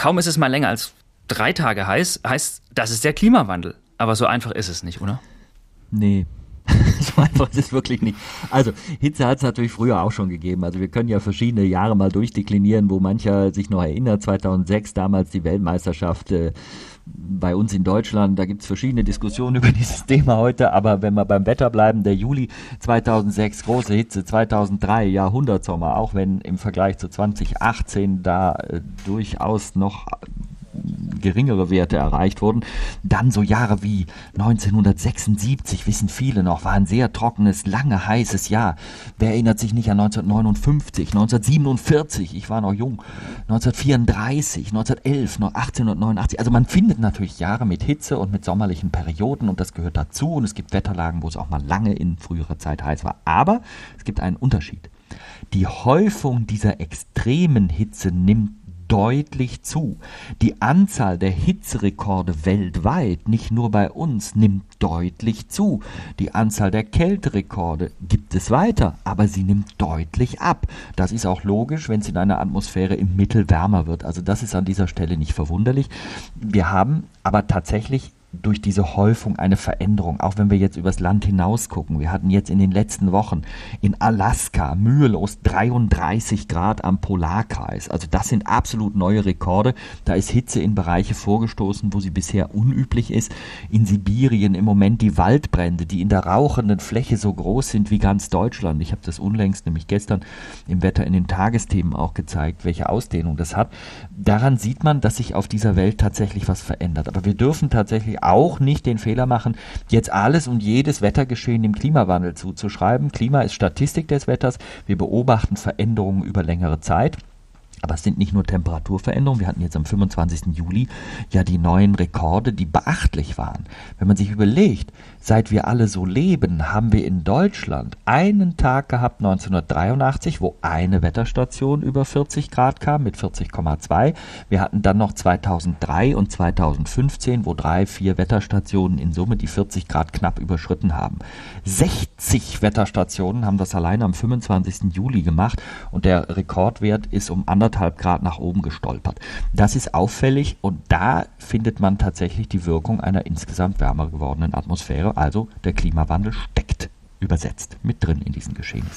kaum ist es mal länger als drei Tage heiß, heißt, das ist der Klimawandel. Aber so einfach ist es nicht, oder? Nee, so einfach ist es wirklich nicht. Also Hitze hat es natürlich früher auch schon gegeben. Also wir können ja verschiedene Jahre mal durchdeklinieren, wo mancher sich noch erinnert. 2006 damals die Weltmeisterschaft äh, bei uns in Deutschland. Da gibt es verschiedene Diskussionen über dieses Thema heute. Aber wenn wir beim Wetter bleiben, der Juli 2006 große Hitze, 2003 Jahrhundertsommer. Auch wenn im Vergleich zu 2018 da äh, durchaus noch geringere Werte erreicht wurden. Dann so Jahre wie 1976, wissen viele noch, war ein sehr trockenes, lange, heißes Jahr. Wer erinnert sich nicht an 1959, 1947, ich war noch jung, 1934, 1911, 1889. Also man findet natürlich Jahre mit Hitze und mit sommerlichen Perioden und das gehört dazu. Und es gibt Wetterlagen, wo es auch mal lange in früherer Zeit heiß war. Aber es gibt einen Unterschied. Die Häufung dieser extremen Hitze nimmt deutlich zu. Die Anzahl der Hitzerekorde weltweit, nicht nur bei uns, nimmt deutlich zu. Die Anzahl der Kälterekorde gibt es weiter, aber sie nimmt deutlich ab. Das ist auch logisch, wenn es in einer Atmosphäre im Mittel wärmer wird. Also das ist an dieser Stelle nicht verwunderlich. Wir haben aber tatsächlich durch diese Häufung eine Veränderung, auch wenn wir jetzt übers Land hinaus gucken. Wir hatten jetzt in den letzten Wochen in Alaska mühelos 33 Grad am Polarkreis. Also das sind absolut neue Rekorde. Da ist Hitze in Bereiche vorgestoßen, wo sie bisher unüblich ist. In Sibirien im Moment die Waldbrände, die in der rauchenden Fläche so groß sind wie ganz Deutschland. Ich habe das unlängst, nämlich gestern im Wetter in den Tagesthemen auch gezeigt, welche Ausdehnung das hat. Daran sieht man, dass sich auf dieser Welt tatsächlich was verändert. Aber wir dürfen tatsächlich auch nicht den Fehler machen, jetzt alles und jedes Wettergeschehen dem Klimawandel zuzuschreiben. Klima ist Statistik des Wetters. Wir beobachten Veränderungen über längere Zeit. Aber es sind nicht nur Temperaturveränderungen. Wir hatten jetzt am 25. Juli ja die neuen Rekorde, die beachtlich waren. Wenn man sich überlegt, seit wir alle so leben, haben wir in Deutschland einen Tag gehabt, 1983, wo eine Wetterstation über 40 Grad kam mit 40,2. Wir hatten dann noch 2003 und 2015, wo drei, vier Wetterstationen in Summe die 40 Grad knapp überschritten haben. 60 Wetterstationen haben das allein am 25. Juli gemacht und der Rekordwert ist um anderthalb anderthalb Grad nach oben gestolpert. Das ist auffällig und da findet man tatsächlich die Wirkung einer insgesamt wärmer gewordenen Atmosphäre. Also der Klimawandel steckt übersetzt mit drin in diesen Geschehnissen.